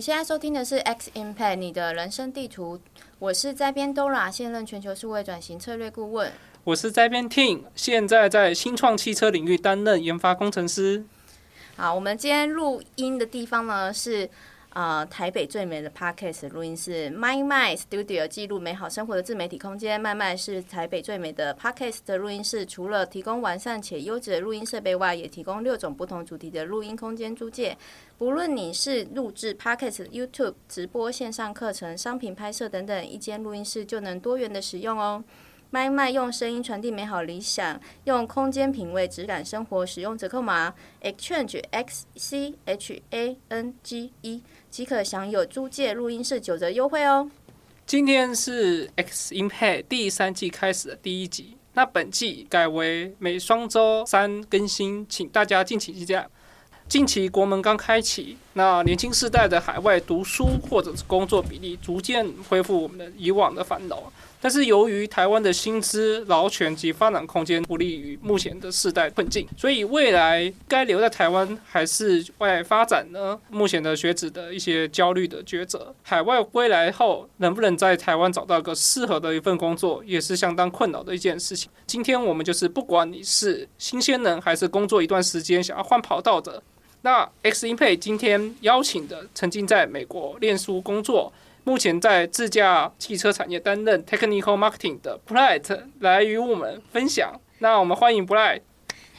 你现在收听的是 X Impact 你的人生地图，我是在编 Dora，现任全球数位转型策略顾问。我是在编 Tim，现在在新创汽车领域担任研发工程师。好，我们今天录音的地方呢是。呃，台北最美的 Podcast 录音室 My My Studio，记录美好生活的自媒体空间。My My 是台北最美的 Podcast 的录音室，除了提供完善且优质的录音设备外，也提供六种不同主题的录音空间租借。不论你是录制 Podcast、YouTube 直播、线上课程、商品拍摄等等，一间录音室就能多元的使用哦。麦麦用声音传递美好理想，用空间品味质感生活。使用折扣码 exchange x c h a n g e 即可享有租借录音室九折优惠哦。今天是 X Impact 第三季开始的第一集，那本季改为每双周三更新，请大家敬请期待。近期国门刚开启，那年轻世代的海外读书或者是工作比例逐渐恢复我们的以往的烦恼。但是由于台湾的薪资、劳权及发展空间不利于目前的世代困境，所以未来该留在台湾还是外发展呢？目前的学子的一些焦虑的抉择，海外归来后能不能在台湾找到个适合的一份工作，也是相当困扰的一件事情。今天我们就是不管你是新鲜人，还是工作一段时间想要换跑道的，那 X Impact 今天邀请的曾经在美国念书工作。目前在自驾汽车产业担任 technical marketing 的 Bright 来与我们分享。那我们欢迎 Bright。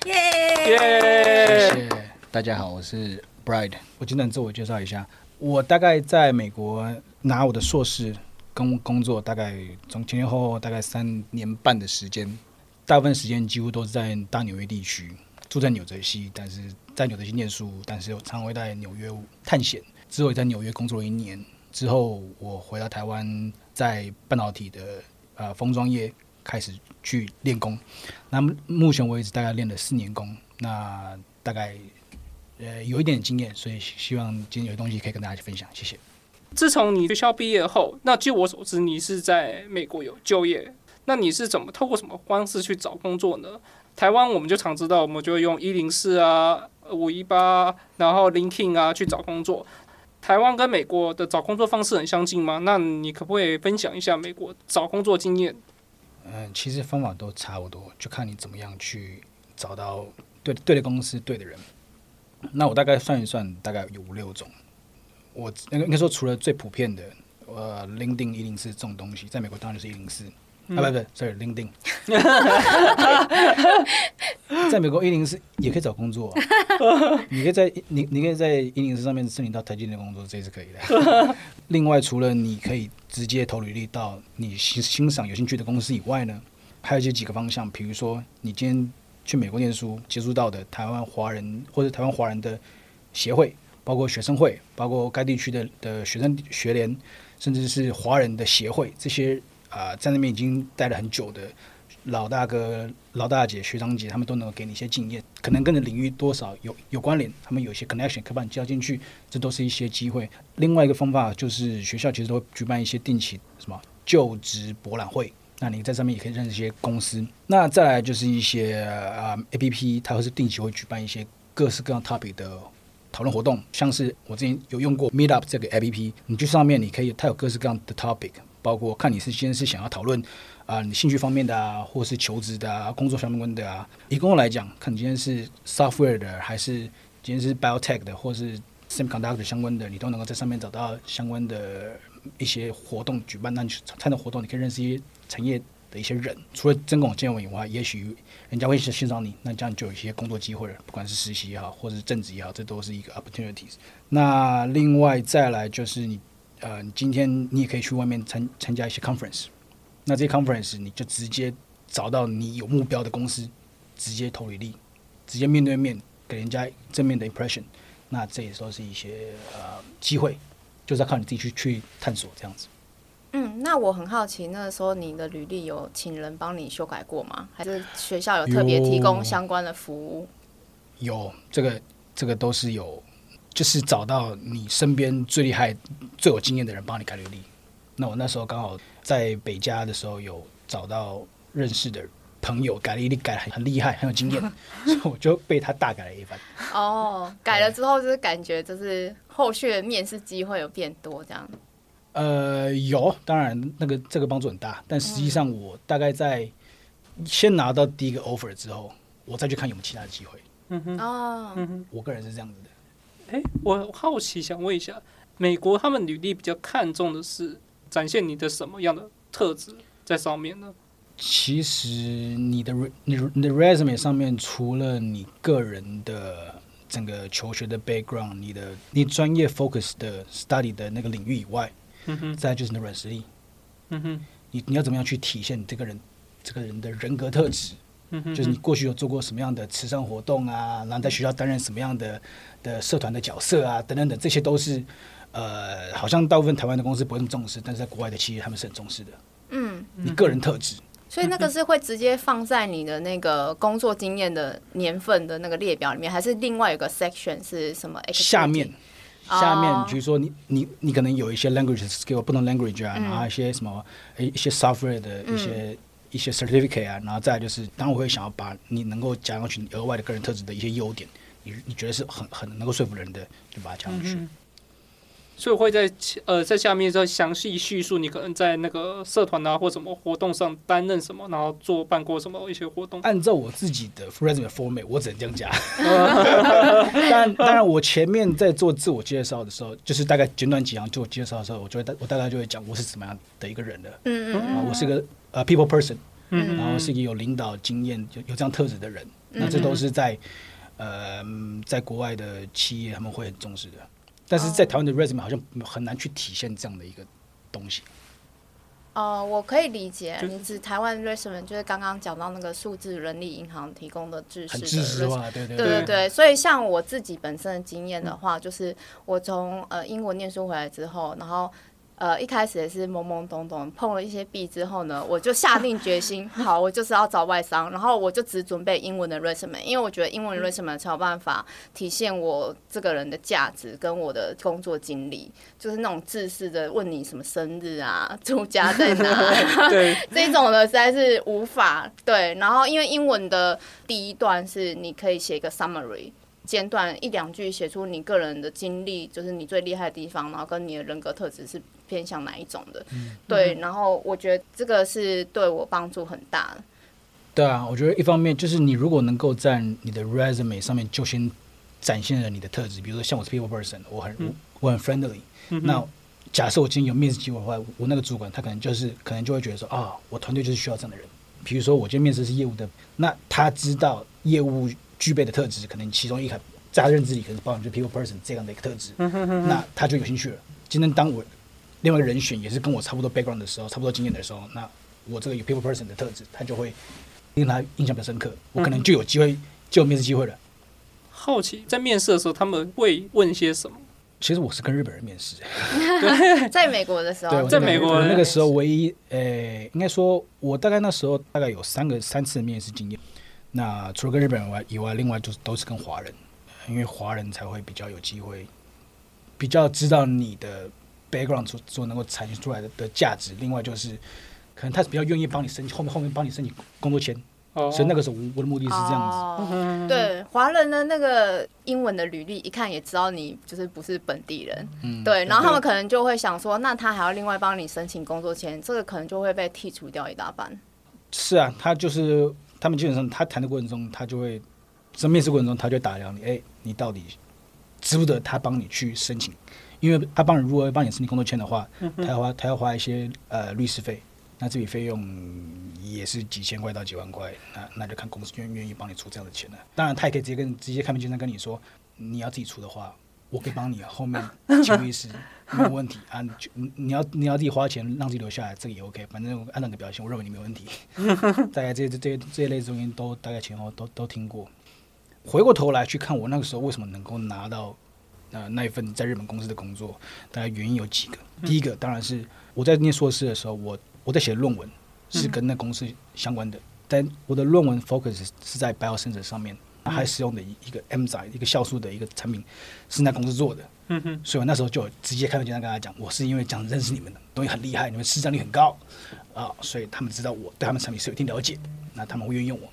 耶耶！谢谢大家好，我是 Bright。我简单自我介绍一下，我大概在美国拿我的硕士跟工作，大概从前前后后大概三年半的时间，大部分时间几乎都是在大纽约地区，住在纽泽西，但是在纽泽西念书，但是又常会在纽约探险。之后也在纽约工作了一年。之后，我回到台湾，在半导体的呃封装业开始去练功。那目前为止，大概练了四年功。那大概呃有一点点经验，所以希望今天有东西可以跟大家去分享。谢谢。自从你学校毕业后，那据我所知，你是在美国有就业。那你是怎么透过什么方式去找工作呢？台湾我们就常知道，我们就用一零四啊、五一八，然后 l i n k i n 啊去找工作。台湾跟美国的找工作方式很相近吗？那你可不可以分享一下美国找工作经验？嗯，其实方法都差不多，就看你怎么样去找到对对的公司、对的人。那我大概算一算，大概有五六种。我应该应该说，除了最普遍的，呃，LinkedIn 一零四这种东西，在美国当然就是一零四。啊，不不，sorry，LinkedIn。在美国一零四也可以找工作，啊，你可以在你你可以在一零四上面申请到台积电的工作，这也是可以的。另外，除了你可以直接投履历到你欣欣赏有兴趣的公司以外呢，还有一些几个方向，比如说你今天去美国念书，接触到的台湾华人或者台湾华人的协会，包括学生会，包括该地区的的学生学联，甚至是华人的协会这些。啊、在那边已经待了很久的老大哥、老大姐、学长姐，他们都能够给你一些经验，可能跟你领域多少有有关联，他们有一些 connection 可以把你交进去，这都是一些机会。另外一个方法就是学校其实都会举办一些定期什么就职博览会，那你在上面也可以认识一些公司。那再来就是一些啊、APP，它会是定期会举办一些各式各样 topic 的讨论活动，像是我之前有用过 Meetup 这个 APP，你去上面你可以，它有各式各样的 topic。包括看你是今天是想要讨论啊，你兴趣方面的啊，或是求职的啊，工作相关的啊。以工作来讲，看你今天是 software 的，还是今天是 biotech 的，或是 semiconductor 相关的，你都能够在上面找到相关的一些活动举办。那你去参加活动，你可以认识一些产业的一些人。除了增广见闻以外，也许人家会欣赏你，那这样就有一些工作机会了。不管是实习也好，或是正职也好，这都是一个 opportunities。那另外再来就是你。呃，你今天你也可以去外面参参加一些 conference，那这些 conference 你就直接找到你有目标的公司，直接投履历，直接面对面给人家正面的 impression，那这也都是一些呃机会，就是要靠你自己去去探索这样子。嗯，那我很好奇，那时候你的履历有请人帮你修改过吗？还是学校有特别提供相关的服务？有，有这个这个都是有。就是找到你身边最厉害、最有经验的人帮你改履历。那我那时候刚好在北加的时候有找到认识的朋友改履历，改很很厉害，很有经验，所以我就被他大改了一番。哦，改了之后就是感觉就是后续的面试机会有变多这样？呃，有，当然那个这个帮助很大，但实际上我大概在先拿到第一个 offer 之后，我再去看有没有其他的机会。嗯哼，哦，我个人是这样子的。哎，我好奇想问一下，美国他们履历比较看重的是展现你的什么样的特质在上面呢？其实你的你你的 resume 上面，除了你个人的整个求学的 background，你的你专业 focus 的 study 的那个领域以外，嗯哼，再就是你的软实力。嗯哼，你你要怎么样去体现你这个人这个人的人格特质？嗯，就是你过去有做过什么样的慈善活动啊，然后在学校担任什么样的的社团的角色啊，等等等，这些都是呃，好像大部分台湾的公司不会那么重视，但是在国外的企业他们是很重视的。嗯，你个人特质。所以那个是会直接放在你的那个工作经验的年份的那个列表里面，还是另外有个 section 是什么？下面，下面，比如说你你你可能有一些 language skill，不同 language 啊，然后一些什么一些 software 的一些。一些 certificate 啊，然后再就是，当然我会想要把你能够加上去额外的个人特质的一些优点，你你觉得是很很能够说服人的，就把它加上去。嗯、所以我会在呃在下面再详细叙述你可能在那个社团啊或什么活动上担任什么，然后做办过什么一些活动。按照我自己的 resume format，我只能这样加。当然，当然我前面在做自我介绍的时候，就是大概简短几行自我介绍的时候，我就会大我大概就会讲我是怎么样的一个人的。嗯嗯啊，我是个。呃、uh,，people person，嗯，然后是一个有领导经验、有有这样特质的人，嗯、那这都是在呃，在国外的企业他们会很重视的，但是在台湾的 resume 好像很难去体现这样的一个东西。哦、呃，我可以理解，你指台湾 resume 就是刚刚讲到那个数字人力银行提供的知识的，很知识化，对对对，对对对。所以像我自己本身的经验的话，嗯、就是我从呃英国念书回来之后，然后。呃，一开始也是懵懵懂懂，碰了一些壁之后呢，我就下定决心，好，我就是要找外商，然后我就只准备英文的 resume，因为我觉得英文 resume 才有办法体现我这个人的价值跟我的工作经历，就是那种自私的问你什么生日啊，住家在哪，对，这种的实在是无法对。然后因为英文的第一段是你可以写一个 summary。简短一两句写出你个人的经历，就是你最厉害的地方，然后跟你的人格特质是偏向哪一种的？嗯、对，然后我觉得这个是对我帮助很大的。对啊，我觉得一方面就是你如果能够在你的 resume 上面就先展现了你的特质，比如说像我是 people person，我很、嗯、我很 friendly、嗯。那假设我今天有面试机会的话，我那个主管他可能就是可能就会觉得说啊、哦，我团队就是需要这样的人。比如说我今天面试是业务的，那他知道业务。具备的特质，可能其中一个在他认知里，可能是包含就 people person 这样的一个特质，那他就有兴趣了。今天当我另外一个人选也是跟我差不多 background 的时候，差不多经验的时候，那我这个有 people person 的特质，他就会令他印象比较深刻，我可能就有机会就有面试机会了。好奇在面试的时候他们会问些什么？其实我是跟日本人面试，在美国的时候，对，在美国那个时候唯一，呃，应该说我大概那时候大概有三个三次面试经验。那除了跟日本人以外，以外，另外就是都是跟华人，因为华人才会比较有机会，比较知道你的 background 所所能够产生出来的的价值。另外就是，可能他是比较愿意帮你申请后面后面帮你申请工作签。哦。所以那个时候我的目的是这样子。哦。对，华人的那个英文的履历一看也知道你就是不是本地人。嗯。对，然后他们可能就会想说，那他还要另外帮你申请工作签，这个可能就会被剔除掉一大半。是啊，他就是。他们基本上，他谈的过程中，他就会在面试过程中，他就打量你，哎，你到底值不得他帮你去申请？因为他帮你如果帮你申请工作签的话，他要花他要花一些呃律师费，那这笔费用也是几千块到几万块，那那就看公司愿不愿意帮你出这样的钱了。当然，他也可以直接跟直接开门见山跟你说，你要自己出的话。我可以帮你啊，后面请律师没有问题啊。你你要你要自己花钱让自己留下来，这个也 OK。反正按照你的表现，我认为你没问题。大概这这这这一类东西都大概前后都都听过。回过头来去看我那个时候为什么能够拿到呃那一份在日本公司的工作，大概原因有几个。第一个当然是我在念硕士的时候，我我在写论文是跟那公司相关的，但我的论文 focus 是在 biosensor 上面。还使用的一一个 enzyme 一个酵素的一个产品，是那公司做的。嗯哼，所以我那时候就直接开门见山跟他讲，我是因为讲认识你们的东西很厉害，你们市占率很高啊，所以他们知道我对他们产品是有一定了解，那他们会愿意用我。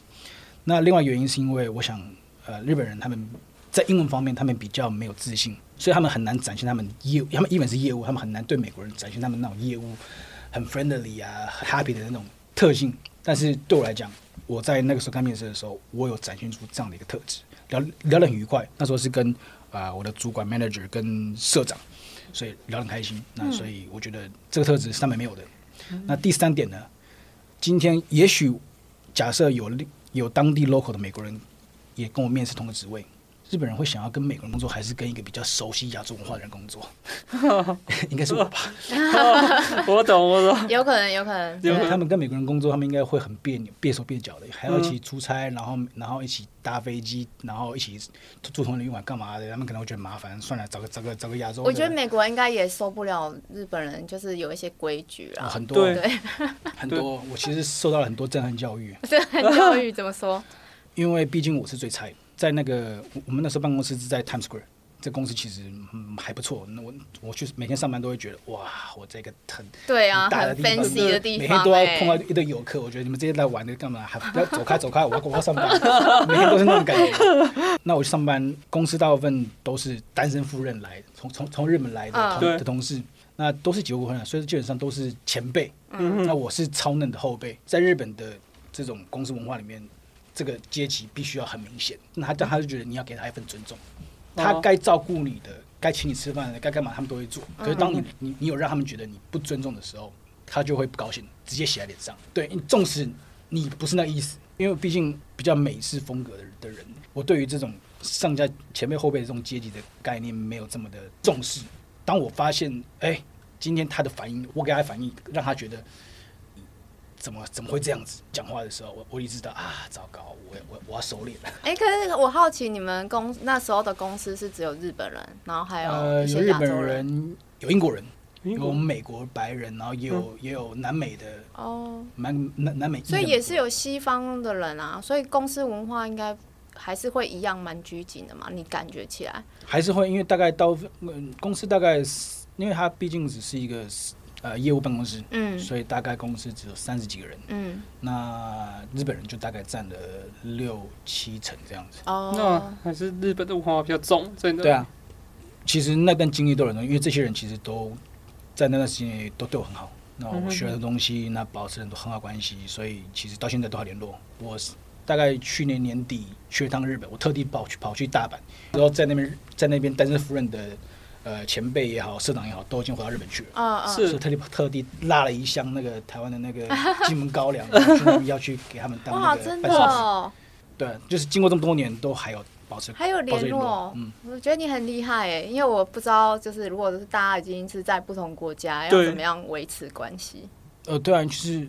那另外原因是因为我想，呃，日本人他们在英文方面他们比较没有自信，所以他们很难展现他们业，他们英文是业务，他们很难对美国人展现他们那种业务很 friendly 啊、很 happy 的那种特性。但是对我来讲，我在那个时候刚面试的时候，我有展现出这样的一个特质，聊聊得很愉快。那时候是跟啊、呃、我的主管 manager 跟社长，所以聊得很开心。那所以我觉得这个特质是他们没有的。那第三点呢？今天也许假设有有当地 local 的美国人也跟我面试同个职位。日本人会想要跟美国人工作，还是跟一个比较熟悉亚洲文化的人工作？应该是我吧。我懂，我懂。有可能，有可能。因为他们跟美国人工作，他们应该会很别扭、别手别脚的，还要一起出差，然后然后一起搭飞机，然后一起住同一个旅馆干嘛的？他们可能会觉得麻烦，算了，找个找个找个亚洲。我觉得美国人应该也受不了日本人，就是有一些规矩啊，很多对，很多。我其实受到了很多震撼教育。震撼教育怎么说？因为毕竟我是最菜。在那个我们那时候办公室是在 Times Square，这公司其实嗯还不错。那我我去每天上班都会觉得哇，我这个很对啊，大的地方的地方，每天都要碰到一堆游客。我觉得你们这些来玩的干嘛？还不要走开走开，我要我要上班。每天都是那种感觉。那我去上班，公司大部分都是单身赴任来，从从从日本来的同的同事，那都是结过婚的，所以基本上都是前辈。嗯，那我是超嫩的后辈，在日本的这种公司文化里面。这个阶级必须要很明显，那他他就觉得你要给他一份尊重，他该照顾你的，该请你吃饭的，该干嘛他们都会做。可是当你你你有让他们觉得你不尊重的时候，他就会不高兴，直接写在脸上。对，纵使你不是那意思，因为毕竟比较美式风格的的人，我对于这种上下前辈后辈的这种阶级的概念没有这么的重视。当我发现，哎，今天他的反应，我给他反应，让他觉得。怎么怎么会这样子讲话的时候，我我一直知道啊，糟糕，我我我要收敛了。哎、欸，可是我好奇，你们公那时候的公司是只有日本人，然后还有呃有日本人，有英国人，有美国白人，然后也有、嗯、也有南美的哦，南南南美，所以也是有西方的人啊，所以公司文化应该还是会一样蛮拘谨的嘛？你感觉起来还是会，因为大概到公司大概，因为它毕竟只是一个。呃，业务办公室，嗯，所以大概公司只有三十几个人，嗯，那日本人就大概占了六七成这样子。哦，那还是日本的文化比较重，真的。对啊，其实那段经历都有人，因为这些人其实都在那段时间都对我很好，那我学的东西，那保持很多很好关系，所以其实到现在都还联络。我大概去年年底去了趟日本，我特地跑去跑去大阪，然后在那边在那边担任夫人的。呃，前辈也好，社长也好，都已经回到日本去了。啊啊！是特地特地拉了一箱那个台湾的那个金门高粱，要去给他们当那个伴手礼。对，就是经过这么多年，都还有保持还有联络。嗯，我觉得你很厉害哎，因为我不知道，就是如果是大家已经是在不同国家，要怎么样维持关系？呃，对啊，就是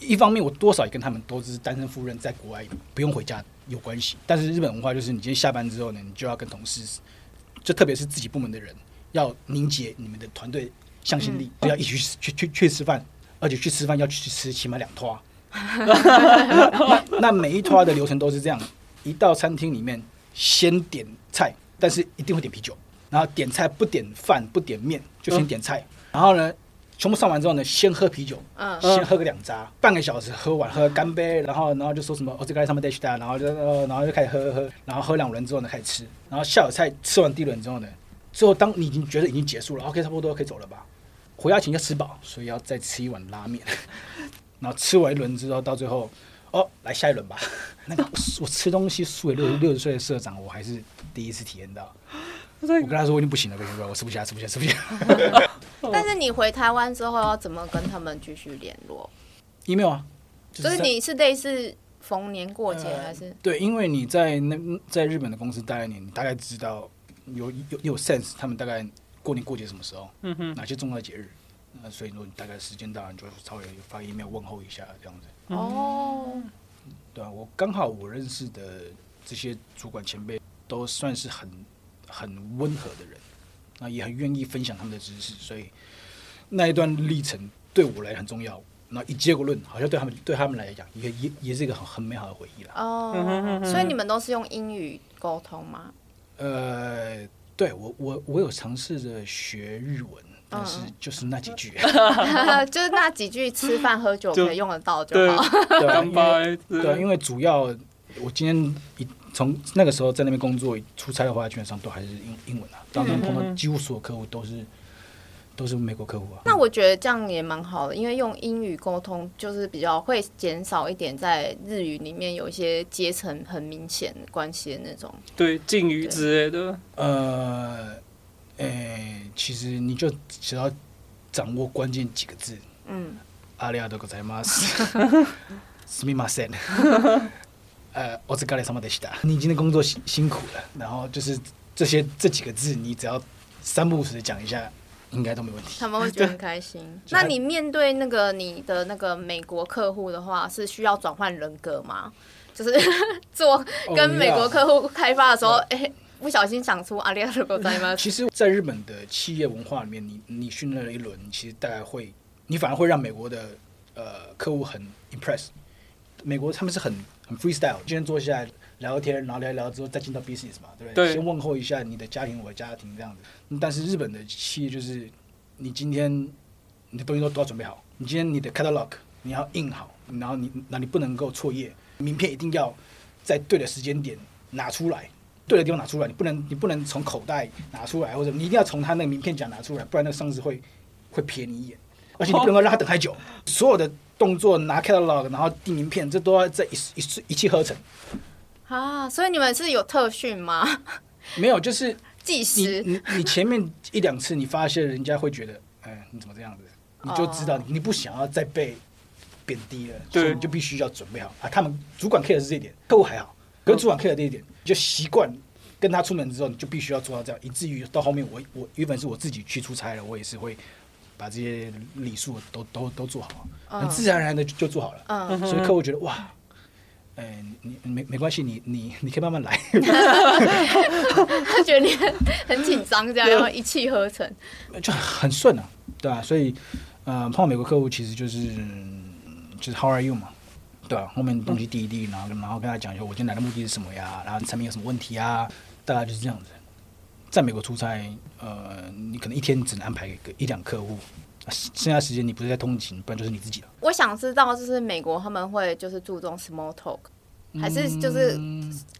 一方面，我多少也跟他们都是单身夫人，在国外不用回家有关系。但是日本文化就是，你今天下班之后呢，你就要跟同事。就特别是自己部门的人，要凝结你们的团队向心力，就、嗯、要一起去去去去吃饭，而且去吃饭要去吃起码两拖。那每一拖的流程都是这样：一到餐厅里面，先点菜，但是一定会点啤酒。然后点菜不点饭不点面，就先点菜。嗯、然后呢，全部上完之后呢，先喝啤酒，嗯，先喝个两扎，半个小时喝完喝干杯，然后然后就说什么哦，这个上面带去的，然后就然后就开始喝喝喝，然后喝两轮之后呢，开始吃，然后下午菜吃完第一轮之后呢，最后当你已经觉得已经结束了，OK，差不多可以走了吧？回家前要吃饱，所以要再吃一碗拉面，然后吃完一轮之后，到最后哦，来下一轮吧。那个我吃东西输给六六十岁的社长，我还是第一次体验到。我跟他说我已经不行了，不行了，我吃不下，吃不下，吃不下。但是你回台湾之后要怎么跟他们继续联络？email 啊，就是你是类似逢年过节还是？对，因为你在那在日本的公司待了年，你大概知道有有有 sense，他们大概过年过节什么时候，嗯哼，哪些重要的节日，那所以说你大概时间到了，你就稍微发 email 问候一下这样子。哦，对啊，我刚好我认识的这些主管前辈都算是很。很温和的人，那也很愿意分享他们的知识，所以那一段历程对我来很重要。那一结果论，好像对他们对他们来讲，也也也是一个很很美好的回忆了。哦，所以你们都是用英语沟通吗？呃，对我我我有尝试着学日文，但是就是那几句 就是那几句吃饭喝酒可以用得到就好。对，因为对，因为主要我今天一。从那个时候在那边工作出差的话，基本上都还是英英文啊。当中碰到几乎所有客户都是都是美国客户啊。那我觉得这样也蛮好的，因为用英语沟通就是比较会减少一点在日语里面有一些阶层很明显关系的那种。对，敬语之类的。呃，诶、欸，其实你就只要掌握关键几个字。嗯。阿里阿多ございます。すみません。 呃，お疲れ様でした。你今天工作辛辛苦了，然后就是这些这几个字，你只要三不五时的讲一下，应该都没问题。他们会觉得很开心。那你面对那个你的那个美国客户的话，是需要转换人格吗？就是做跟美国客户开发的时候，哎、欸，不小心讲出阿里阿多ございます。其实，在日本的企业文化里面，你你训练了一轮，其实大概会，你反而会让美国的呃客户很 impress。美国他们是很 很 freestyle，今天坐下来聊聊天，然后聊一聊之后再进到 business 嘛，对不对？对。先问候一下你的家庭，我的家庭这样子。但是日本的企业就是，你今天你的东西都都要准备好，你今天你的 catalog 你要印好，然后你那你不能够错页，名片一定要在对的时间点拿出来，对的地方拿出来，你不能你不能从口袋拿出来，或者你一定要从他那个名片夹拿出来，不然那个上司会会瞥你一眼，而且你不能够让他等太久，所有的。动作拿 catalog，然后递名片，这都要在一一一气呵成啊！所以你们是有特训吗？没有，就是计时。你你你前面一两次，你发现人家会觉得，哎，你怎么这样子？你就知道你不想要再被贬低了，对，所以你就必须要准备好啊。他们主管 care 的是这一点，客户还好，跟主管 care 的这一点，你就习惯跟他出门之后，你就必须要做到这样，以至于到后面我我原本是我自己去出差了，我也是会。把这些礼数都都都做好，很自然而然的就做好了。嗯，所以客户觉得哇，哎、欸，你没没关系，你你你可以慢慢来。他觉得你很很紧张，这样 然后一气呵成，就很顺啊，对吧、啊？所以，呃，碰到美国客户其实就是就是 How are you 嘛，对吧、啊？后面东西递一递，然后然后跟他讲一下我今天来的目的是什么呀，然后产品有什么问题啊，大概就是这样子。在美国出差，呃，你可能一天只能安排一个一两客户，剩下时间你不是在通勤，不然就是你自己了。我想知道，就是美国他们会就是注重 small talk，还是就是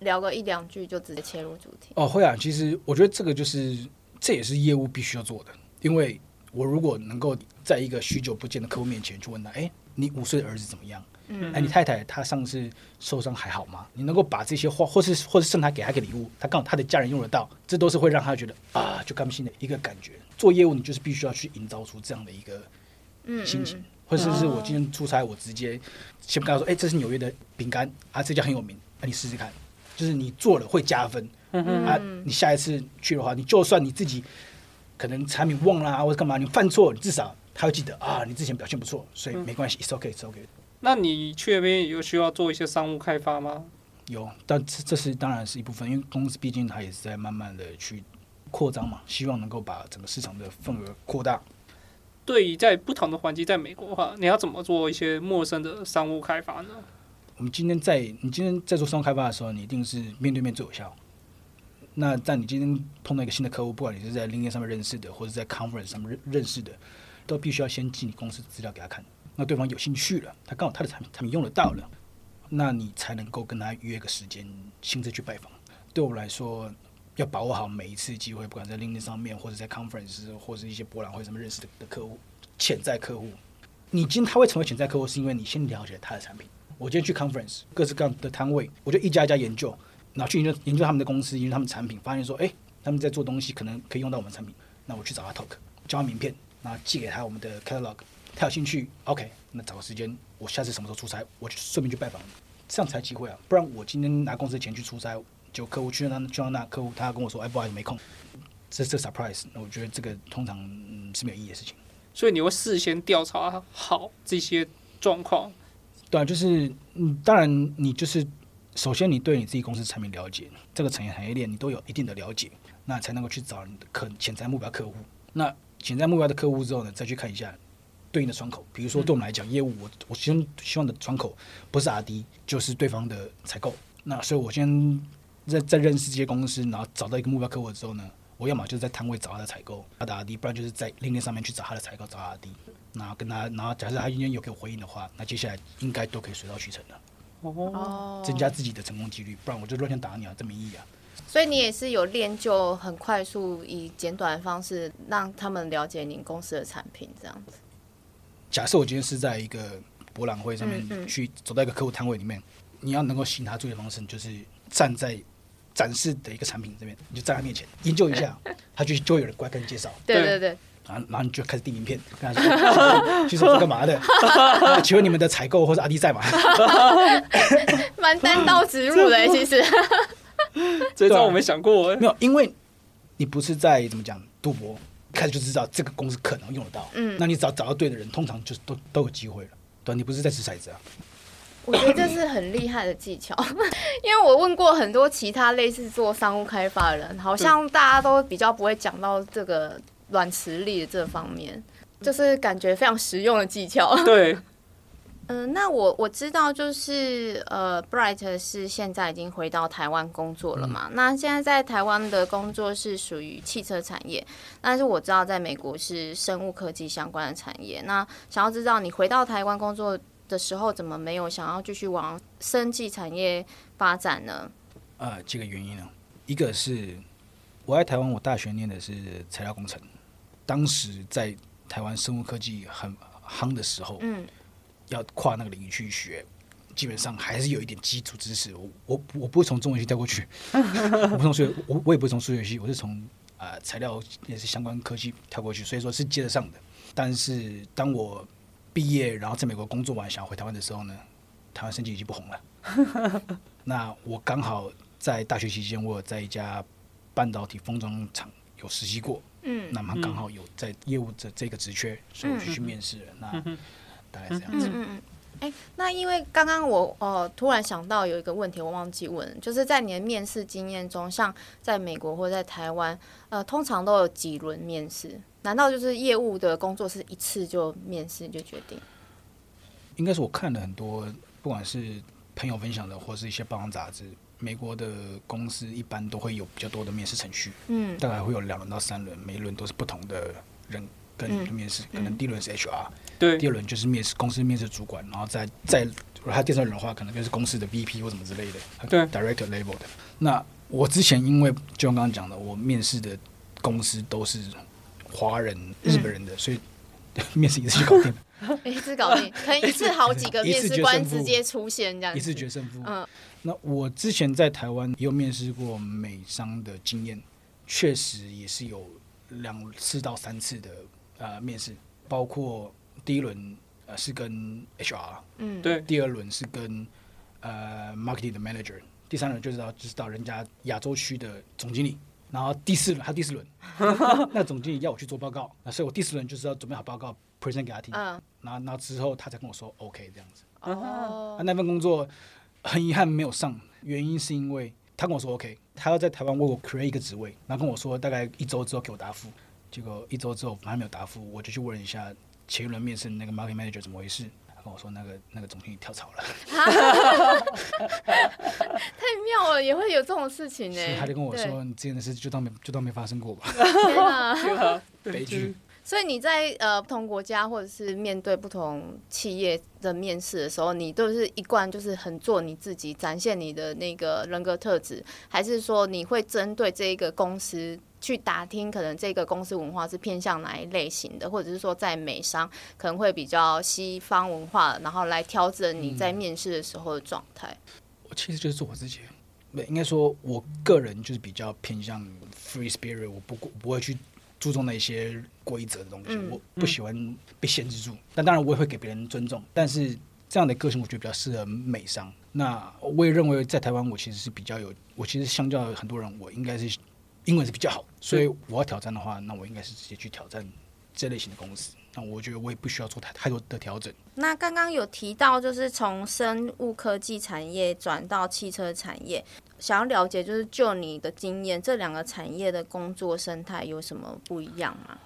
聊个一两句就直接切入主题？哦，会啊。其实我觉得这个就是这也是业务必须要做的，因为我如果能够在一个许久不见的客户面前去问他，哎，你五岁的儿子怎么样？嗯，哎，你太太她上次受伤还好吗？你能够把这些话，或是或是甚至他给他个礼物，她刚好她的家人用得到，这都是会让她觉得啊，就甘心的一个感觉。做业务，你就是必须要去营造出这样的一个心情，嗯、或者是我今天出差，我直接先跟她说，哎，这是纽约的饼干啊，这家很有名，啊，你试试看，就是你做了会加分。嗯啊，你下一次去的话，你就算你自己可能产品忘了啊，或者干嘛，你犯错，你至少他会记得啊，你之前表现不错，所以没关系，it's okay，it's okay。那你去那边有需要做一些商务开发吗？有，但这这是当然是一部分，因为公司毕竟它也是在慢慢的去扩张嘛，希望能够把整个市场的份额扩大。对于在不同的环境，在美国的话，你要怎么做一些陌生的商务开发呢？我们今天在你今天在做商务开发的时候，你一定是面对面最有效。那但你今天碰到一个新的客户，不管你是在 LinkedIn 上面认识的，或者在 Conference 上面认认识的，都必须要先寄你公司的资料给他看。那对方有兴趣了，他刚好他的产品产品用得到了，那你才能够跟他约个时间亲自去拜访。对我来说，要把握好每一次机会，不管在 LinkedIn 上面，或者在 conference，或者是一些博览会上面认识的的客户、潜在客户。你今天他会成为潜在客户，是因为你先了解他的产品。我今天去 conference，各式各样的摊位，我就一家一家研究，然后去研究研究他们的公司，研究他们产品，发现说，哎，他们在做东西可能可以用到我们产品，那我去找他 talk，交换名片，然后寄给他我们的 catalog。他有兴趣，OK，那找个时间，我下次什么时候出差，我就顺便去拜访你，这样才机会啊！不然我今天拿公司的钱去出差，就客户去那去到那客户，他跟我说，哎，不好意思，没空，这这 surprise，那我觉得这个通常嗯是没有意义的事情。所以你会事先调查好这些状况，对啊，就是嗯，当然你就是首先你对你自己公司产品了解，这个产业产业链你都有一定的了解，那才能够去找你的可潜在目标客户。那潜在目标的客户之后呢，再去看一下。对应的窗口，比如说对我们来讲，业务我我先希望的窗口不是 RD，就是对方的采购。那所以我先在在认识这些公司，然后找到一个目标客户之后呢，我要么就是在摊位找他的采购，他的 RD，不然就是在 LinkedIn 上面去找他的采购，找 RD，然后跟他，然后假设他今天有给我回应的话，那接下来应该都可以水到渠成的。哦，增加自己的成功几率，不然我就乱枪打鸟，这没意义啊。所以你也是有练就很快速以简短的方式让他们了解您公司的产品，这样子。假设我今天是在一个博览会上面去走到一个客户摊位里面，你要能够吸引他注意的方式，就是站在展示的一个产品这边，你就站在他面前研究一下，他就就会有人过来跟你介绍。对对对。然后然后你就开始递名片，跟他说：“其实我是干嘛的？请问你们的采购或者阿弟在吗？” 蛮单刀直入的，其实。这招我没想过。没有，因为你不是在怎么讲赌博，一开始就知道这个公司可能用得到。嗯，那你只要找到对的人，通常就是都都有机会了。对，你不是在掷骰子啊。我觉得这是很厉害的技巧，因为我问过很多其他类似做商务开发的人，好像大家都比较不会讲到这个。软实力的这方面，就是感觉非常实用的技巧。对，嗯、呃，那我我知道，就是呃，Bright 是现在已经回到台湾工作了嘛？嗯、那现在在台湾的工作是属于汽车产业，但是我知道在美国是生物科技相关的产业。那想要知道你回到台湾工作的时候，怎么没有想要继续往生技产业发展呢？呃，几个原因呢，一个是我在台湾，我大学念的是材料工程。当时在台湾生物科技很夯的时候，嗯，要跨那个领域去学，基本上还是有一点基础知识。我我我不会从中文系跳过去，我不从数学，我我也不会从数学系，我是从啊、呃、材料也是相关科技跳过去，所以说是接得上的。但是当我毕业，然后在美国工作完，想要回台湾的时候呢，台湾生技已经不红了。那我刚好在大学期间，我有在一家半导体封装厂有实习过。嗯，那么刚好有在业务这这个职缺，所以我就去面试了。嗯、那大概是这样子。嗯嗯哎、欸，那因为刚刚我呃突然想到有一个问题，我忘记问，就是在你的面试经验中，像在美国或者在台湾，呃，通常都有几轮面试？难道就是业务的工作是一次就面试就决定？应该是我看了很多，不管是朋友分享的，或是一些报章杂志。美国的公司一般都会有比较多的面试程序，嗯，大概会有两轮到三轮，每一轮都是不同的人跟面试，嗯、可能第一轮是 HR，对，第二轮就是面试公司面试主管，然后再再如果他第三轮的话，可能就是公司的 VP 或什么之类的，对，Director level 的。那我之前因为就像刚刚讲的，我面试的公司都是华人、日本人的，嗯、所以 面试一次就搞定了，一次搞定，可能一次好几个 面试官直接出现这样子，一次决胜负，嗯。那我之前在台湾也有面试过美商的经验，确实也是有两次到三次的呃面试，包括第一轮呃是跟 HR，嗯，对，第二轮是跟呃 marketing 的 manager，第三轮就是到就是到人家亚洲区的总经理，然后第四轮还有第四轮，那总经理要我去做报告，那所以我第四轮就是要准备好报告 present 给他听，嗯，然后然后之后他才跟我说 OK 这样子，哦，那那份工作。很遗憾没有上，原因是因为他跟我说 OK，他要在台湾为我 create 一个职位，然后跟我说大概一周之后给我答复，结果一周之后还没有答复，我就去问一下前一轮面试那个 market manager 怎么回事，他跟我说那个那个总经理跳槽了，太妙了，也会有这种事情呢。他就跟我说你之前的事就当没就当没发生过吧，悲剧。所以你在呃不同国家或者是面对不同企业的面试的时候，你都是一贯就是很做你自己，展现你的那个人格特质，还是说你会针对这一个公司去打听，可能这个公司文化是偏向哪一类型的，或者是说在美商可能会比较西方文化，然后来调整你在面试的时候的状态？我其实就是做我自己，对，应该说我个人就是比较偏向 free spirit，我不不会去。注重那些规则的东西，嗯、我不喜欢被限制住。嗯、但当然，我也会给别人尊重。但是这样的个性，我觉得比较适合美商。那我也认为，在台湾，我其实是比较有，我其实相较很多人，我应该是英文是比较好。所以我要挑战的话，那我应该是直接去挑战这类型的公司。那我觉得我也不需要做太太多的调整。那刚刚有提到，就是从生物科技产业转到汽车产业。想要了解，就是就你的经验，这两个产业的工作生态有什么不一样吗？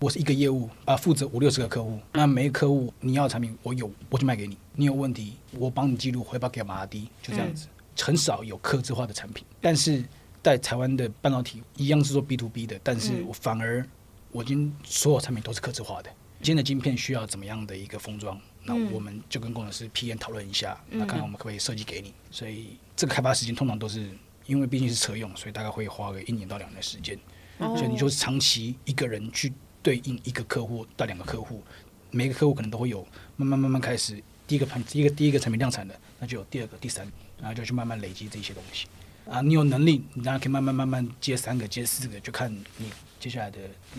我是一个业务啊，负责五六十个客户。那每个客户你要的产品，我有我就卖给你。你有问题，我帮你记录，回报给马拉迪，就这样子。嗯、很少有客制化的产品，但是在台湾的半导体一样是做 B to B 的，但是我反而我已经所有产品都是客制化的。今天的晶片需要怎么样的一个封装，那我们就跟工程师 P N 讨论一下，那看看我们可不可以设计给你。所以这个开发时间通常都是因为毕竟是车用，所以大概会花个一年到两年的时间。所以你就是长期一个人去对应一个客户到两个客户，每个客户可能都会有慢慢慢慢开始第一个盘第一个第一个产品量产的，那就有第二个第三个，然后就去慢慢累积这些东西。啊，你有能力，你当然可以慢慢慢慢接三个接四个，就看你接下来的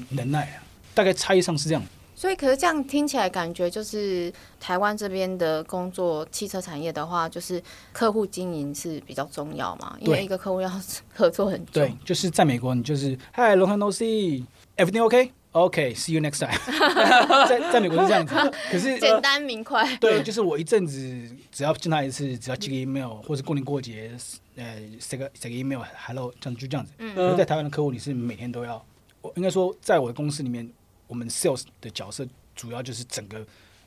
能耐啊。大概差异上是这样。所以，可是这样听起来感觉就是台湾这边的工作，汽车产业的话，就是客户经营是比较重要嘛？因为一个客户要合作很久。对，就是在美国，你就是 Hi，long time no see，everything OK？OK，see you next time。在在美国是这样子，可是简单明快。对，就是我一阵子只要见他一次，只要寄个 email，或者过年过节，呃，写个写个 email，hello，这样就这样子。嗯。而在台湾的客户，你是每天都要，我应该说，在我的公司里面。我们 sales 的角色主要就是整个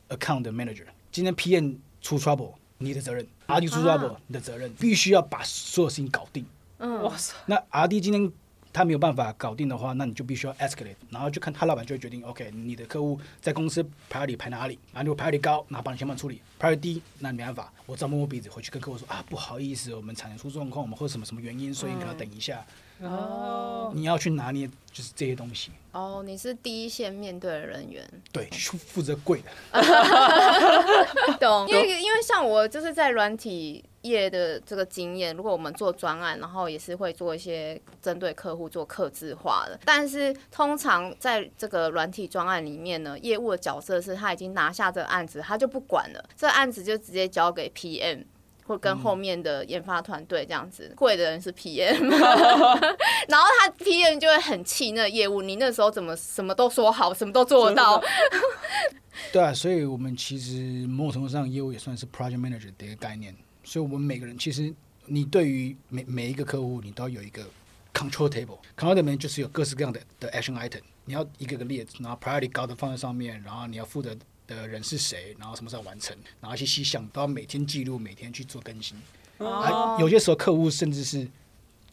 account 的 manager。今天 PM 出 trouble，你的责任；RD 出 trouble，你的责任，必须要把所有事情搞定。嗯，哇塞！那 RD 今天他没有办法搞定的话，那你就必须要 escalate，然后就看他老板就会决定，OK，你的客户在公司 priority 排哪里？啊，如果 priority 高，那帮你先帮处理；priority 低，那你没办法，我只好摸摸鼻子回去跟客户说啊，不好意思，我们产生出状况，我们或者什么什么原因，所以你可能要等一下。哦，你要去拿捏就是这些东西。哦，你是第一线面对的人员。对，负责贵的。懂，因为 因为像我就是在软体业的这个经验，如果我们做专案，然后也是会做一些针对客户做客制化的。但是通常在这个软体专案里面呢，业务的角色是他已经拿下这个案子，他就不管了，这個案子就直接交给 PM。会跟后面的研发团队这样子，贵的人是 PM，然后他 PM 就会很气那个业务，你那时候怎么什么都说好，什么都做得到？对啊，所以我们其实某种程度上业务也算是 project manager 的一个概念，所以我们每个人其实你对于每每一个客户，你都要有一个 control table，control table 里面就是有各式各样的的 action item，你要一个个列，然后 priority 高的放在上面，然后你要负责。的人是谁？然后什么时候完成？然后一些细项都要每天记录，每天去做更新。啊，有些时候客户甚至是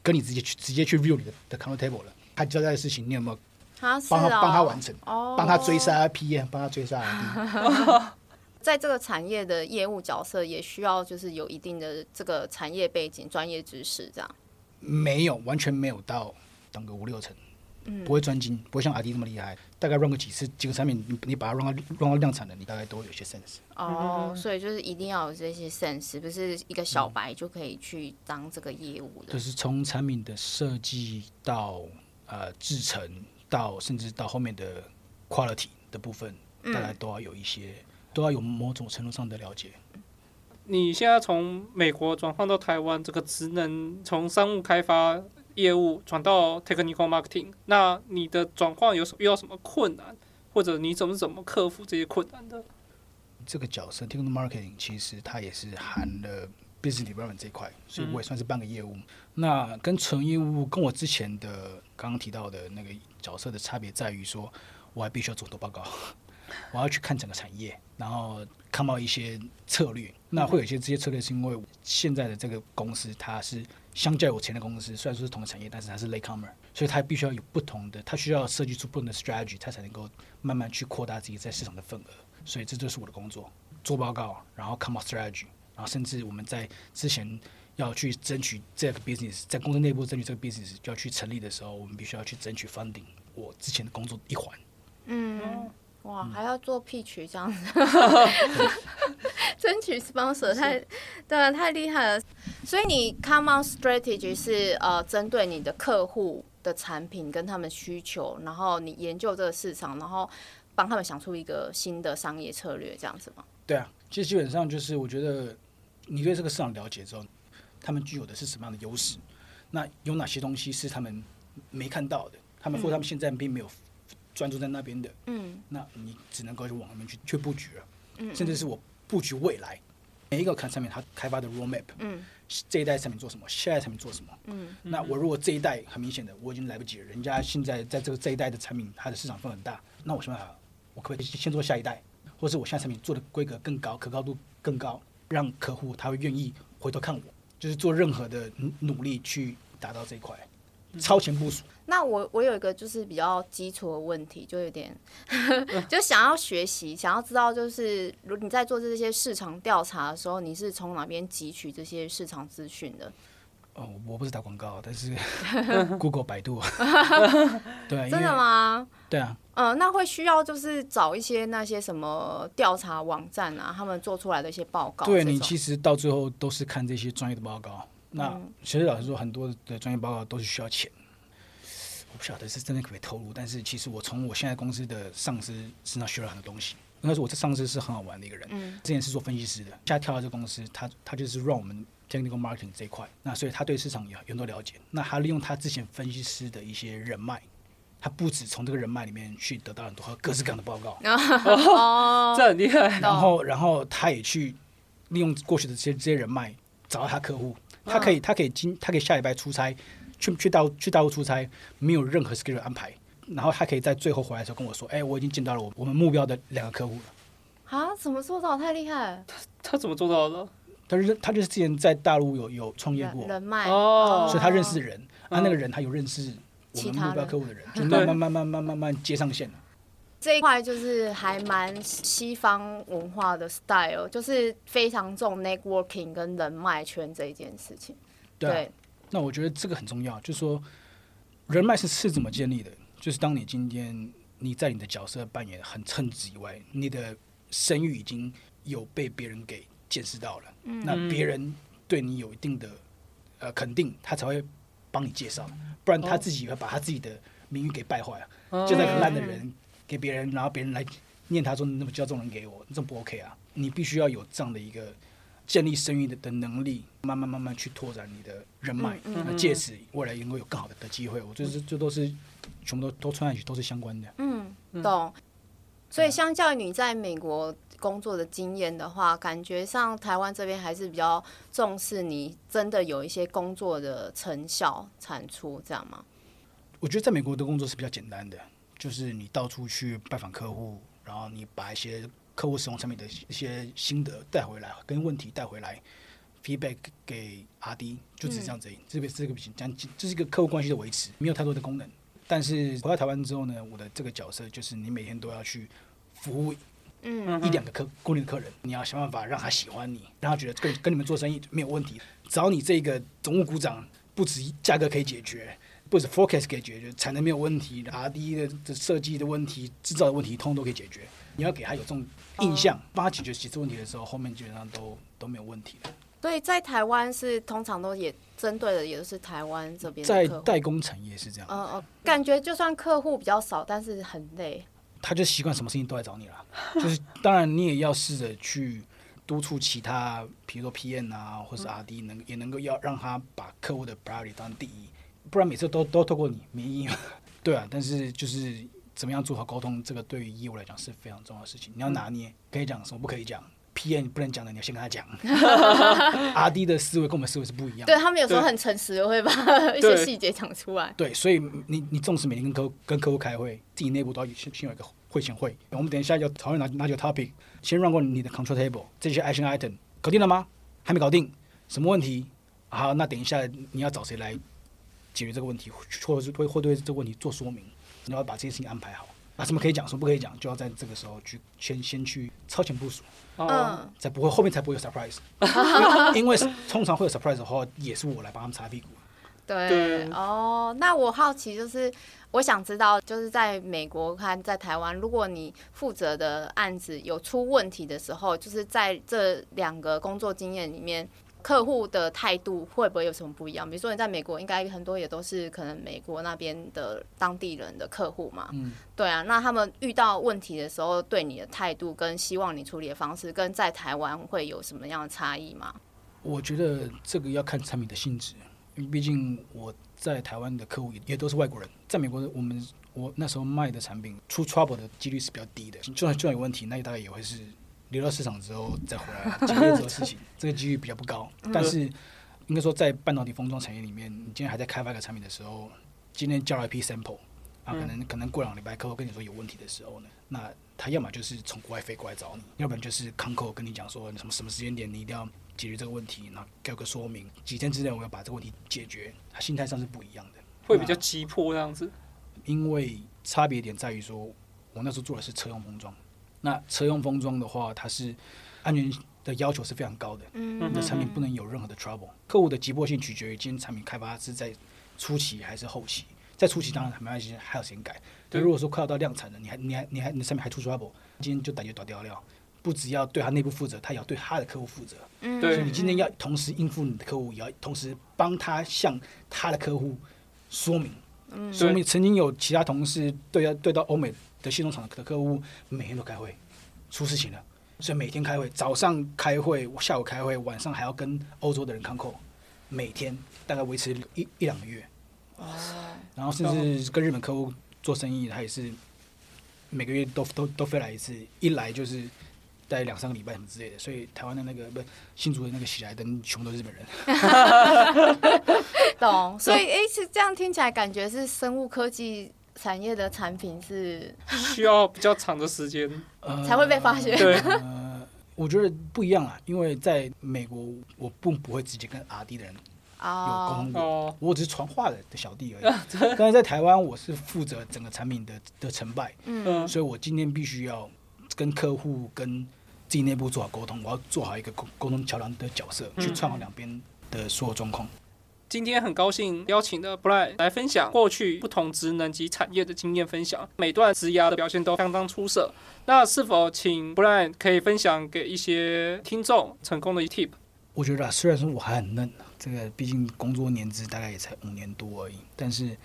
跟你直接去直接去 view 你的的 control table 了，他交代的事情你有没有帮他帮他完成？帮他追杀 PM，帮他追杀 RD。在这个产业的业务角色也需要就是有一定的这个产业背景、专业知识，这样。没有，完全没有到当个五六成。不会专精，不会像阿迪那么厉害。大概 run 个几次，几个产品，你你把它 run 到 run 到量产的，你大概都会有些 sense。哦，所以就是一定要有这些 sense，不是一个小白就可以去当这个业务的。就是从产品的设计到呃制成，到甚至到后面的 quality 的部分，大概都要有一些，嗯、都要有某种程度上的了解。你现在从美国转换到台湾，这个职能从商务开发。业务转到 technical marketing，那你的转换有什遇到什么困难，或者你怎么怎么克服这些困难的？这个角色 technical marketing 其实它也是含了 business development 这一块，所以我也算是半个业务。嗯、那跟纯业务跟我之前的刚刚提到的那个角色的差别在于说，我还必须要做很多报告，我要去看整个产业，然后看到一些策略。那会有一些这些策略是因为现在的这个公司它是。相较有钱的公司，虽然说是同个产业，但是它是 latecomer，所以它必须要有不同的，它需要设计出不同的 strategy，它才能够慢慢去扩大自己在市场的份额。所以这就是我的工作：做报告，然后 come up strategy，然后甚至我们在之前要去争取这个 business，在公司内部争取这个 business 就要去成立的时候，我们必须要去争取 funding。我之前的工作一环。嗯。哇，还要做 pitch 这样子，争取 sponsor 太，对啊，太厉害了。所以你 come on strategy 是呃针对你的客户的产品跟他们需求，然后你研究这个市场，然后帮他们想出一个新的商业策略，这样子吗？对啊，其实基本上就是我觉得你对这个市场了解之后，他们具有的是什么样的优势？那有哪些东西是他们没看到的？他们或他们现在并没有。专注在那边的，嗯，那你只能够去往那边去去布局了，嗯，甚至是我布局未来。每一个看产品它开发的 roadmap，嗯，这一代产品做什么，下一代产品做什么，嗯，那我如果这一代很明显的我已经来不及了，人家现在在这个这一代的产品它的市场份很大，那我想办法，我可不可以先做下一代，或是我现在产品做的规格更高，可靠度更高，让客户他会愿意回头看我，就是做任何的努力去达到这一块。超前部署。那我我有一个就是比较基础的问题，就有点 就想要学习，想要知道，就是如你在做这些市场调查的时候，你是从哪边汲取这些市场资讯的？哦，我不是打广告，但是 Google、百度，对，真的吗？对啊，嗯、呃，那会需要就是找一些那些什么调查网站啊，他们做出来的一些报告。对，你其实到最后都是看这些专业的报告。那其实老实说，很多的专业报告都是需要钱。我不晓得是真的可不可以透露，但是其实我从我现在公司的上司身上学了很多东西。应该说，我这上司是很好玩的一个人。嗯，之前是做分析师的，现在跳到这个公司，他他就是让我们。Technical marketing 这一块，那所以他对市场有很多了解。那他利用他之前分析师的一些人脉，他不止从这个人脉里面去得到很多各式各样的报告，哦，这很厉害。然后，然后他也去利用过去的这些这些人脉，找到他客户。他可以，他可以今，他可以下礼拜出差，去去大陆去大陆出差，没有任何 schedule 安排。然后他可以在最后回来的时候跟我说：“哎，我已经见到了我我们目标的两个客户了。”啊，怎么做到？太厉害！他他怎么做到的？他是他就是之前在大陆有有创业过，人脉哦，所以他认识人，啊，那个人他有认识我们目标客户的人，就慢慢慢慢慢慢慢接上线了。这一块就是还蛮西方文化的 style，就是非常重 networking 跟人脉圈这一件事情。对，那我觉得这个很重要，就是说人脉是是怎么建立的？就是当你今天你在你的角色扮演很称职以外，你的声誉已经有被别人给。见识到了，那别人对你有一定的呃肯定，他才会帮你介绍，不然他自己会把他自己的名誉给败坏了。就那个烂的人给别人，然后别人来念他说：“你怎么叫这种人给我？”这不 OK 啊！你必须要有这样的一个建立声誉的的能力，慢慢慢慢去拓展你的人脉，那借此未来能够有更好的的机会。我觉得这都是全部都都串在一起，都是相关的。嗯，懂。所以相较于你在美国。工作的经验的话，感觉上台湾这边还是比较重视你真的有一些工作的成效产出，这样吗？我觉得在美国的工作是比较简单的，就是你到处去拜访客户，然后你把一些客户使用产品的一些心得带回来，跟问题带回来，feedback 给 RD，就只是这样子。嗯、这个这个不行，这样这是一个客户关系的维持，没有太多的功能。但是回到台湾之后呢，我的这个角色就是你每天都要去服务。嗯，一两个客固定的客人，你要想办法让他喜欢你，让他觉得跟跟你们做生意没有问题。只要你这个总务股长，不止价格可以解决，不止 forecast 可以解决，产能没有问题，R&D 的的设计的问题、制造的问题，通通都可以解决。你要给他有这种印象，帮他解决几次问题的时候，后面基本上都都没有问题了。对，在台湾是通常都也针对的，也就是台湾这边。在代工产业是这样。嗯嗯，感觉就算客户比较少，但是很累。他就习惯什么事情都来找你了，就是当然你也要试着去督促其他，比如说 PM 啊，或是 RD 能也能够要让他把客户的 priority 当第一，不然每次都都透过你没意义。对啊，但是就是怎么样做好沟通，这个对于业务来讲是非常重要的事情。你要拿捏，可以讲什么不可以讲，PM 不能讲的你要先跟他讲。RD 的思维跟我们思维是不一样的，对他们有时候很诚实，会把一些细节讲出来。对，所以你你重视每天跟客户跟客户开会，自己内部都要先先有一个。会前会，我们等一下要讨论哪哪几个 topic，先 run 过你的 control table，这些 action item 搞定了吗？还没搞定，什么问题？好，那等一下你要找谁来解决这个问题，或者是会会对这个问题做说明？你要把这些事情安排好，啊，什么可以讲，什么不可以讲，就要在这个时候去先先去超前部署，嗯，才不会后面才不会有 surprise，因为通常会有 surprise 的话，也是我来帮他们擦屁股。对，对哦，那我好奇就是。我想知道，就是在美国看在台湾，如果你负责的案子有出问题的时候，就是在这两个工作经验里面，客户的态度会不会有什么不一样？比如说你在美国，应该很多也都是可能美国那边的当地人的客户嘛，嗯，对啊，那他们遇到问题的时候，对你的态度跟希望你处理的方式，跟在台湾会有什么样的差异吗？我觉得这个要看产品的性质，因为毕竟我。在台湾的客户也也都是外国人，在美国，我们我那时候卖的产品出 trouble 的几率是比较低的，就算就算有问题，那大概也会是流到市场之后再回来解决这个事情，这个几率比较不高。但是应该说，在半导体封装产业里面，你今天还在开发一个产品的时候，今天交了一批 sample 啊，可能可能过两个礼拜，客户跟你说有问题的时候呢，那他要么就是从国外飞过来找你，要不然就是康客跟你讲说什么什么时间点你一定要。解决这个问题，然后给个说明，几天之内我要把这个问题解决，他心态上是不一样的。会比较急迫这样子。因为差别点在于说，我那时候做的是车用封装，那车用封装的话，它是安全的要求是非常高的，嗯，你的产品不能有任何的 trouble。客户的急迫性取决于今天产品开发是在初期还是后期，在初期当然没关系，还有时间改。但如果说快要到量产了，你还你还你还你的产品还出 trouble，今天就感觉倒掉了。不只要对他内部负责，他也要对他的客户负责。嗯，所以你今天要同时应付你的客户，也要同时帮他向他的客户说明。嗯，所以我们曾经有其他同事对对到欧美的系统厂的客户，每天都开会，出事情了，所以每天开会，早上开会，下午开会，晚上还要跟欧洲的人 con 每天大概维持一一两个月。哦，然后甚至跟日本客户做生意，他也是每个月都都都飞来一次，一来就是待两三个礼拜什么之类的。所以台湾的那个不新竹的那个喜来登，全部都是日本人。懂，所以哎，是这样听起来，感觉是生物科技产业的产品是需要比较长的时间。才会被发现。对，呃，我觉得不一样啊，因为在美国，我并不会直接跟 R&D 的人有沟通过，我只是传话的的小弟而已。但是在台湾，我是负责整个产品的的成败，嗯，所以我今天必须要跟客户跟自己内部做好沟通，我要做好一个沟沟通桥梁的角色，去串好两边的所有状况。今天很高兴邀请的 Brian 来分享过去不同职能及产业的经验分享，每段职涯的表现都相当出色。那是否请 Brian 可以分享给一些听众成功的一 tip？我觉得虽然说我还很嫩，这个毕竟工作年资大概也才五年多而已，但是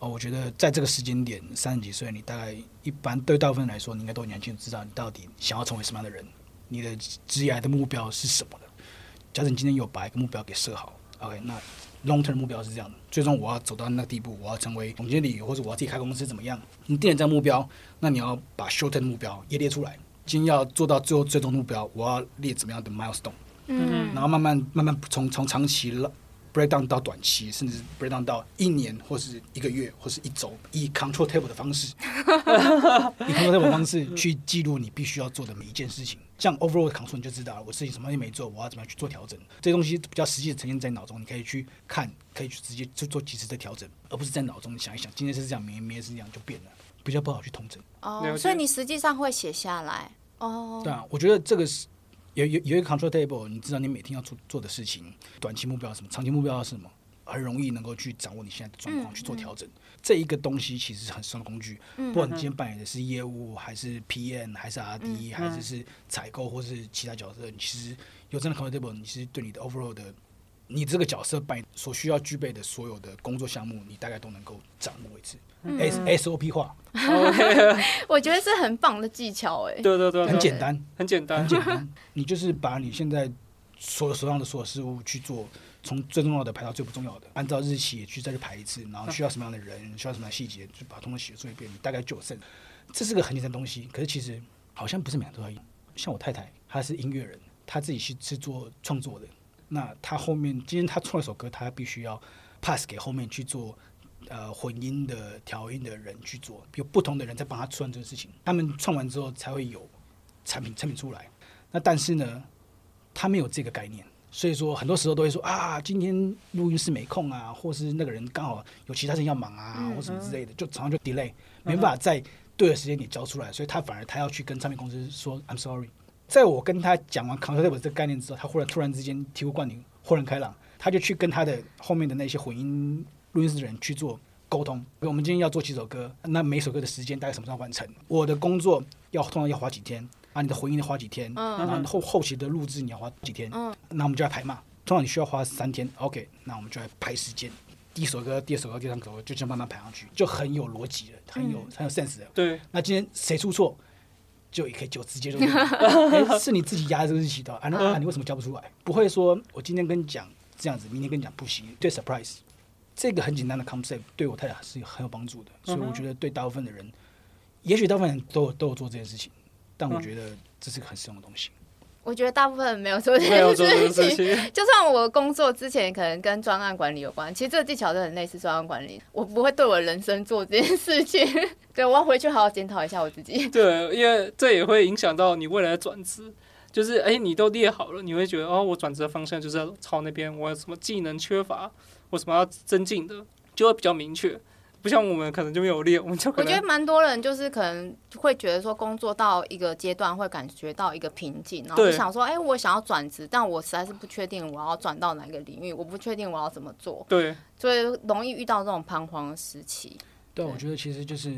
哦，我觉得在这个时间点，三十几岁，你大概一般对大部分人来说，你应该都年轻，知道你到底想要成为什么样的人，你的职业的目标是什么的。假设你今天有把一个目标给设好，OK，那。Long term 目标是这样的，最终我要走到那个地步，我要成为总经理，或者我要自己开公司怎么样？你定了这个目标，那你要把 short term 目标也列出来。今天要做到最后最终目标，我要列怎么样的 milestone？嗯，然后慢慢慢慢从从长期了 break down 到短期，甚至 break down 到一年或是一个月或是一周，以 control table 的方式，以 control table 的方式去记录你必须要做的每一件事情。像 overall 的 control 你就知道了，我事情什么也没做，我要怎么样去做调整？这些东西比较实际的呈现在脑中，你可以去看，可以去直接去做及时的调整，而不是在脑中想一想，今天是这样，明天明天是这样就变了，比较不好去统整。哦，oh, 所以你实际上会写下来哦。Oh. 对啊，我觉得这个是有有有一个 control table，你知道你每天要做做的事情，短期目标是什么，长期目标是什么。很容易能够去掌握你现在的状况，去做调整。这一个东西其实是很实用的工具。嗯、不管你今天扮演的是业务，还是 PM，还是 RD，、嗯、还是是采购，或是其他角色，你其实有真的 control table，你其实对你的 overall 的，你这个角色扮演所需要具备的所有的工作项目，你大概都能够掌握一次。SOP 化 我觉得是很棒的技巧哎。对对对，很简单，很简单，很简单。你就是把你现在所有手上的所有事物去做。从最重要的排到最不重要的，按照日期去再去排一次，然后需要什么样的人，需要什么样的细节，就把它通通写出一遍，你大概就有 sense。这是个很简单的东西，可是其实好像不是每个人都要用。像我太太，她是音乐人，她自己是是做创作的。那她后面今天她创一首歌，她必须要 pass 给后面去做呃混音的调音的人去做，有不同的人在帮她创这个事情。他们创完之后才会有产品产品出来。那但是呢，他没有这个概念。所以说，很多时候都会说啊，今天录音室没空啊，或是那个人刚好有其他事情要忙啊，嗯、或什么之类的，就常常就 delay，没办法在对的时间点交出来，所以他反而他要去跟唱片公司说 I'm sorry。在我跟他讲完 table 这个概念之后，他忽然突然之间醍醐灌顶，豁然开朗，他就去跟他的后面的那些混音录音室的人去做沟通。我们今天要做几首歌，那每首歌的时间大概什么时候完成？我的工作要通常要花几天？啊，你的回音要花几天？嗯，然后后后期的录制你要花几天？嗯，那我们就来排嘛。通常你需要花三天，OK，那我们就来排时间。第一首歌、第二首歌、第三首歌，就这样慢慢排上去，就很有逻辑了，很有、嗯、很有 sense 的。对。那今天谁出错，就也可以就直接就、欸，是你自己压的这个日期的啊？那啊，你为什么交不出来？不会说我今天跟你讲这样子，明天跟你讲不行，对 surprise。这个很简单的 concept 对我太太是很有帮助的，所以我觉得对大部分的人，嗯、也许大部分人都有都有做这件事情。但我觉得这是个很实用的东西。我觉得大部分人没有做这件事情。就算我工作之前可能跟专案管理有关，其实这个技巧都很类似专案管理。我不会对我人生做这件事情。对，我要回去好好检讨一下我自己。对，因为这也会影响到你未来的转职。就是哎，你都列好了，你会觉得哦，我转职的方向就是要朝那边。我有什么技能缺乏，我什么要增进的，就会比较明确。不像我们可能就没有练，我们就我觉得蛮多人就是可能会觉得说，工作到一个阶段会感觉到一个瓶颈，然后就想说，哎、欸，我想要转职，但我实在是不确定我要转到哪个领域，我不确定我要怎么做，对，所以容易遇到这种彷徨的时期。对，我觉得其实就是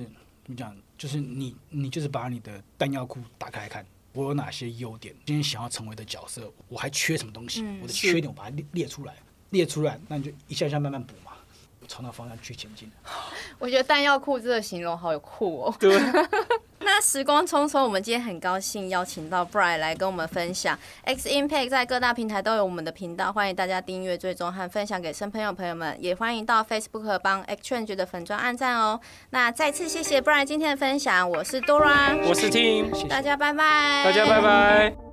怎么讲，就是你你就是把你的弹药库打开来看，我有哪些优点，今天想要成为的角色，我还缺什么东西，嗯、我的缺点我把它列列出来，列出来，那你就一下一下慢慢补嘛。朝那方向去前进。我觉得弹药库这个形容好有酷哦。对。那时光匆匆，我们今天很高兴邀请到 Brian 来跟我们分享 X Impact 在各大平台都有我们的频道，欢迎大家订阅、追踪和分享给新朋友朋友们，也欢迎到 Facebook 帮 X Change 的粉专按赞哦。那再次谢谢 Brian 今天的分享，我是 Dora，我是 Tim，大家拜拜，大家拜拜。